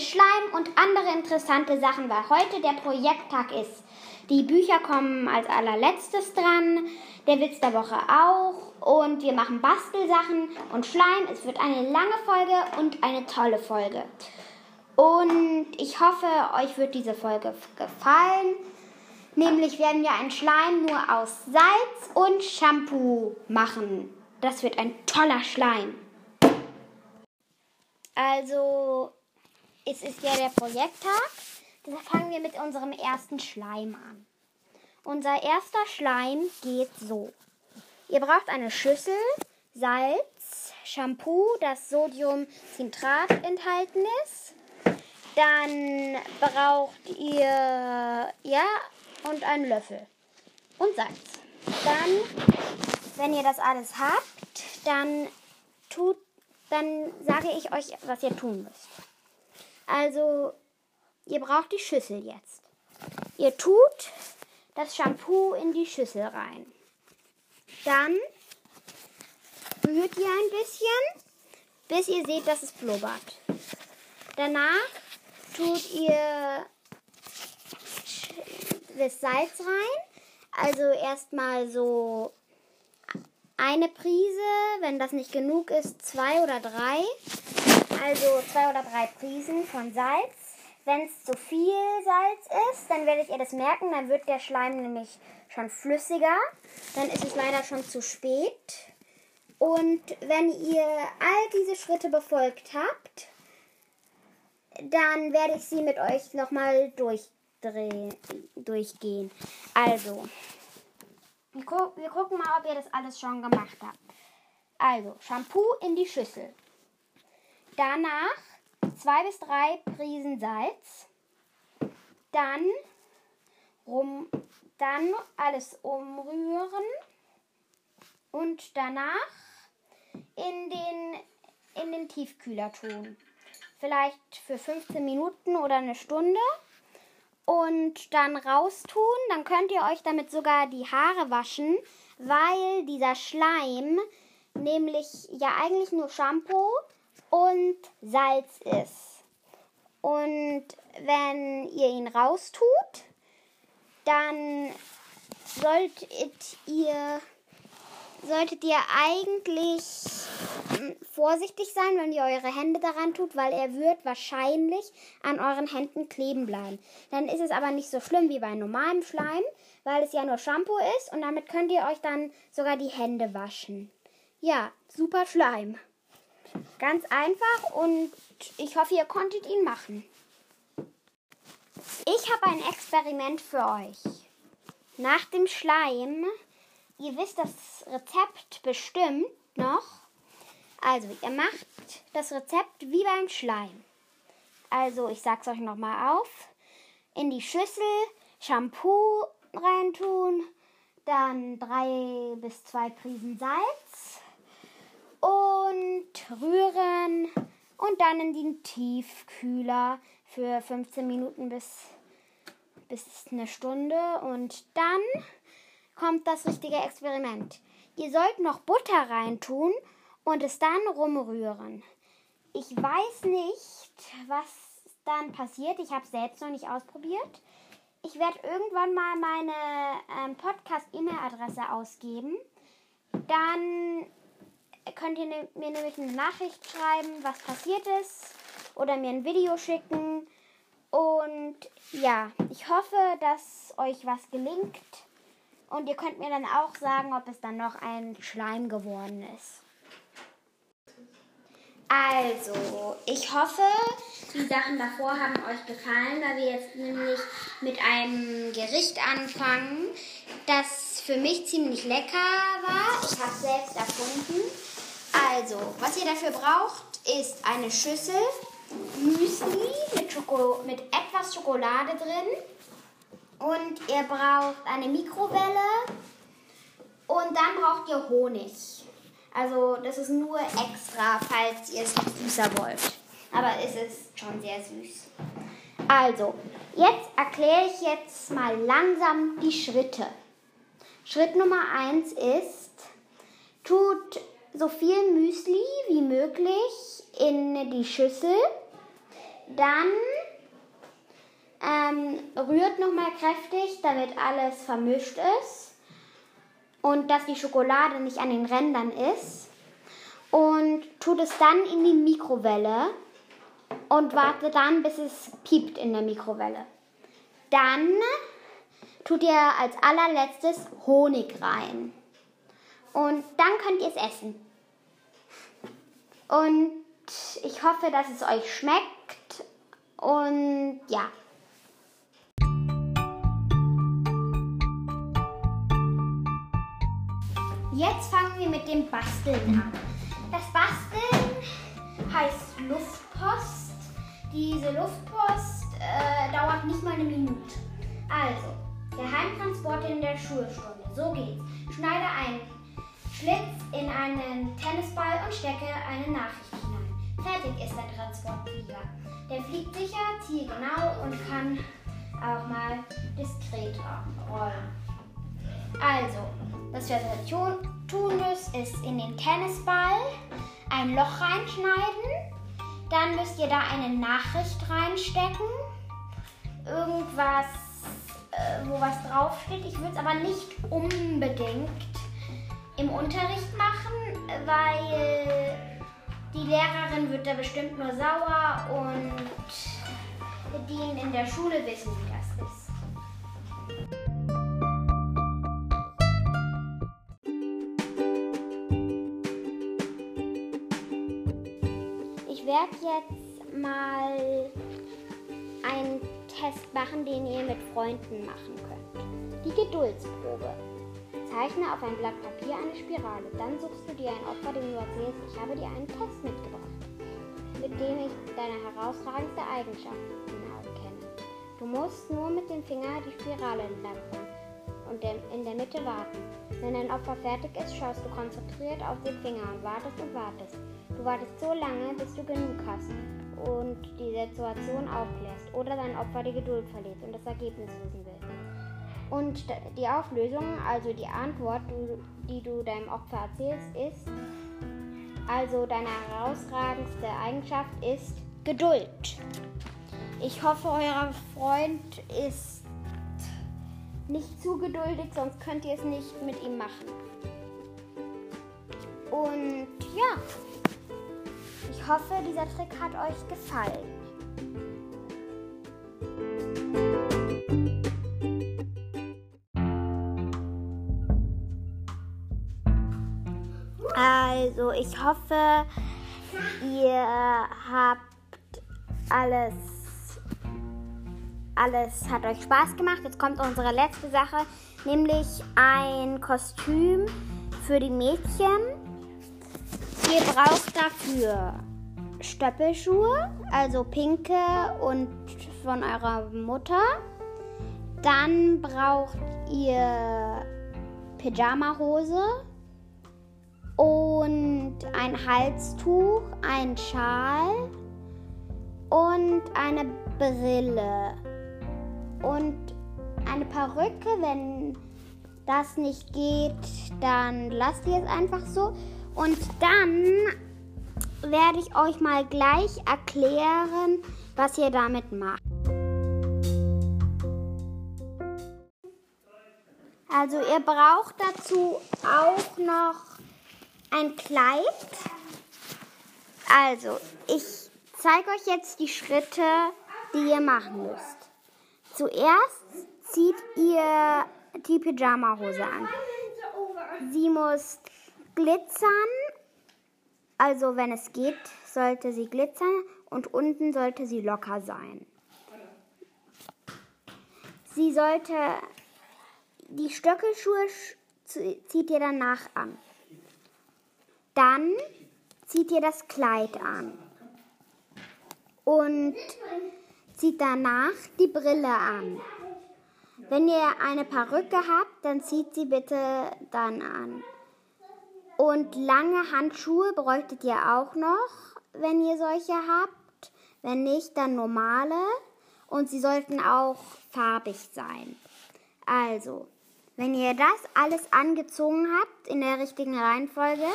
Schleim und andere interessante Sachen, weil heute der Projekttag ist. Die Bücher kommen als allerletztes dran, der Witz der Woche auch und wir machen Bastelsachen und Schleim. Es wird eine lange Folge und eine tolle Folge. Und ich hoffe, euch wird diese Folge gefallen. Nämlich werden wir einen Schleim nur aus Salz und Shampoo machen. Das wird ein toller Schleim. Also, es ist ja der Projekttag. Deshalb fangen wir mit unserem ersten Schleim an. Unser erster Schleim geht so. Ihr braucht eine Schüssel, Salz, Shampoo, das Sodiumcitrat enthalten ist. Dann braucht ihr ja und einen Löffel und Salz. Dann, wenn ihr das alles habt, dann tut, dann sage ich euch, was ihr tun müsst. Also, ihr braucht die Schüssel jetzt. Ihr tut das Shampoo in die Schüssel rein. Dann rührt ihr ein bisschen, bis ihr seht, dass es blubbert. Danach tut ihr das Salz rein. Also erstmal so eine Prise, wenn das nicht genug ist, zwei oder drei. Also zwei oder drei Prisen von Salz. Wenn es zu viel Salz ist, dann werdet ihr das merken, dann wird der Schleim nämlich schon flüssiger. Dann ist es leider schon zu spät. Und wenn ihr all diese Schritte befolgt habt, dann werde ich sie mit euch nochmal durchgehen. Also, wir, gu wir gucken mal, ob ihr das alles schon gemacht habt. Also, Shampoo in die Schüssel. Danach zwei bis drei Prisen Salz. Dann, rum, dann alles umrühren. Und danach in den, in den Tiefkühler tun vielleicht für 15 Minuten oder eine Stunde und dann raustun. Dann könnt ihr euch damit sogar die Haare waschen, weil dieser Schleim nämlich ja eigentlich nur Shampoo und Salz ist. Und wenn ihr ihn raustut, dann solltet ihr solltet ihr eigentlich hm, vorsichtig sein, wenn ihr eure Hände daran tut, weil er wird wahrscheinlich an euren Händen kleben bleiben. Dann ist es aber nicht so schlimm wie bei normalem Schleim, weil es ja nur Shampoo ist und damit könnt ihr euch dann sogar die Hände waschen. Ja, super Schleim. Ganz einfach und ich hoffe, ihr konntet ihn machen. Ich habe ein Experiment für euch. Nach dem Schleim ihr wisst das Rezept bestimmt noch. Also, ihr macht das Rezept wie beim Schleim. Also, ich sag's euch nochmal auf. In die Schüssel Shampoo reintun, dann drei bis zwei Prisen Salz und rühren und dann in den Tiefkühler für 15 Minuten bis, bis eine Stunde und dann kommt das richtige Experiment. Ihr sollt noch Butter reintun und es dann rumrühren. Ich weiß nicht, was dann passiert. Ich habe es selbst noch nicht ausprobiert. Ich werde irgendwann mal meine ähm, Podcast-E-Mail-Adresse ausgeben. Dann könnt ihr ne mir nämlich eine Nachricht schreiben, was passiert ist. Oder mir ein Video schicken. Und ja, ich hoffe, dass euch was gelingt. Und ihr könnt mir dann auch sagen, ob es dann noch ein Schleim geworden ist. Also, ich hoffe, die Sachen davor haben euch gefallen, weil wir jetzt nämlich mit einem Gericht anfangen, das für mich ziemlich lecker war. Ich habe es selbst erfunden. Also, was ihr dafür braucht, ist eine Schüssel Müsli mit, Schoko mit etwas Schokolade drin und ihr braucht eine Mikrowelle und dann braucht ihr Honig. Also das ist nur extra, falls ihr es süßer wollt. Aber es ist schon sehr süß. Also, jetzt erkläre ich jetzt mal langsam die Schritte. Schritt Nummer 1 ist, tut so viel Müsli wie möglich in die Schüssel. Dann ähm, rührt nochmal kräftig, damit alles vermischt ist und dass die Schokolade nicht an den Rändern ist. Und tut es dann in die Mikrowelle und wartet dann, bis es piept in der Mikrowelle. Dann tut ihr als allerletztes Honig rein. Und dann könnt ihr es essen. Und ich hoffe, dass es euch schmeckt. Und ja. Jetzt fangen wir mit dem Basteln an. Das Basteln heißt Luftpost. Diese Luftpost äh, dauert nicht mal eine Minute. Also, Geheimtransport in der Schulstunde. So geht's. Schneide einen Schlitz in einen Tennisball und stecke eine Nachricht hinein. Fertig ist der Transportflieger. Der fliegt sicher, zielgenau und kann auch mal diskret rollen. Also, was wir tun müssen, ist in den Tennisball ein Loch reinschneiden. Dann müsst ihr da eine Nachricht reinstecken. Irgendwas, äh, wo was draufsteht. Ich würde es aber nicht unbedingt im Unterricht machen, weil die Lehrerin wird da bestimmt nur sauer und die in der Schule wissen, wie das ist. werde jetzt mal einen Test machen, den ihr mit Freunden machen könnt. Die Geduldsprobe. Zeichne auf ein Blatt Papier eine Spirale. Dann suchst du dir ein Opfer, dem du erzählst, ich habe dir einen Test mitgebracht, mit dem ich deine herausragendste Eigenschaften kenne. Du musst nur mit dem Finger die Spirale entlang und in der Mitte warten. Wenn dein Opfer fertig ist, schaust du konzentriert auf den Finger und wartest und wartest. Du wartest so lange, bis du genug hast und die Situation aufklärst oder dein Opfer die Geduld verliert und das Ergebnis wissen will. Und die Auflösung, also die Antwort, die du deinem Opfer erzählst, ist, also deine herausragendste Eigenschaft ist Geduld. Ich hoffe, euer Freund ist nicht zu geduldig, sonst könnt ihr es nicht mit ihm machen. Und ja, ich hoffe, dieser Trick hat euch gefallen. Ich hoffe, ihr habt alles alles hat euch Spaß gemacht. Jetzt kommt unsere letzte Sache, nämlich ein Kostüm für die Mädchen. Ihr braucht dafür Stöppelschuhe, also pinke und von eurer Mutter. Dann braucht ihr Pyjama-Hose und ein Halstuch, ein Schal und eine Brille und eine Perücke. Wenn das nicht geht, dann lasst ihr es einfach so. Und dann werde ich euch mal gleich erklären, was ihr damit macht. Also ihr braucht dazu auch noch ein Kleid. Also ich zeige euch jetzt die Schritte, die ihr machen müsst. Zuerst zieht ihr die Pyjama-Hose an. Sie muss glitzern, also wenn es geht, sollte sie glitzern und unten sollte sie locker sein. Sie sollte die Stöckelschuhe zieht ihr danach an. Dann zieht ihr das Kleid an. Und zieht danach die Brille an. Wenn ihr eine Perücke habt, dann zieht sie bitte dann an. Und lange Handschuhe bräuchtet ihr auch noch, wenn ihr solche habt. Wenn nicht, dann normale. Und sie sollten auch farbig sein. Also, wenn ihr das alles angezogen habt in der richtigen Reihenfolge,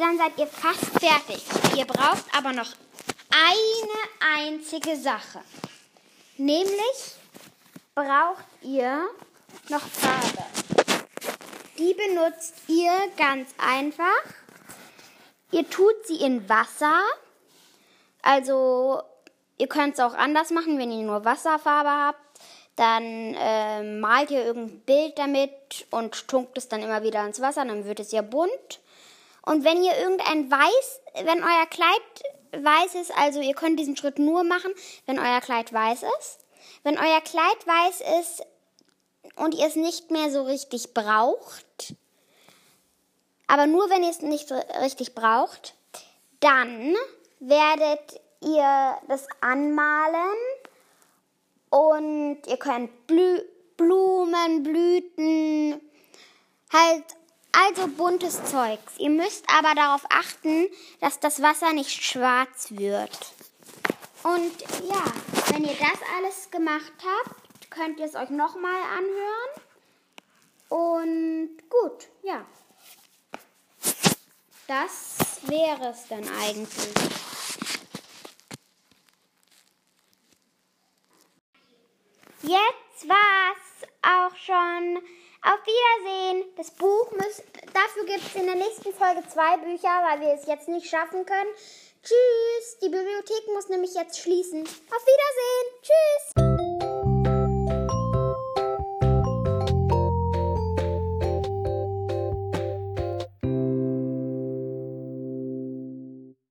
dann seid ihr fast fertig. Ihr braucht aber noch eine einzige Sache. Nämlich braucht ihr noch Farbe. Die benutzt ihr ganz einfach. Ihr tut sie in Wasser. Also ihr könnt es auch anders machen, wenn ihr nur Wasserfarbe habt. Dann äh, malt ihr irgendein Bild damit und tunkt es dann immer wieder ins Wasser, dann wird es ja bunt. Und wenn ihr irgendein Weiß, wenn euer Kleid weiß ist, also ihr könnt diesen Schritt nur machen, wenn euer Kleid weiß ist. Wenn euer Kleid weiß ist und ihr es nicht mehr so richtig braucht, aber nur wenn ihr es nicht richtig braucht, dann werdet ihr das anmalen und ihr könnt Blü Blumen, Blüten, halt also buntes Zeugs. Ihr müsst aber darauf achten, dass das Wasser nicht schwarz wird. Und ja, wenn ihr das alles gemacht habt, könnt ihr es euch nochmal anhören. Und gut, ja. Das wäre es dann eigentlich. Jetzt war's auch schon. Auf Wiedersehen. Das Buch muss, dafür gibt es in der nächsten Folge zwei Bücher, weil wir es jetzt nicht schaffen können. Tschüss. Die Bibliothek muss nämlich jetzt schließen. Auf Wiedersehen. Tschüss.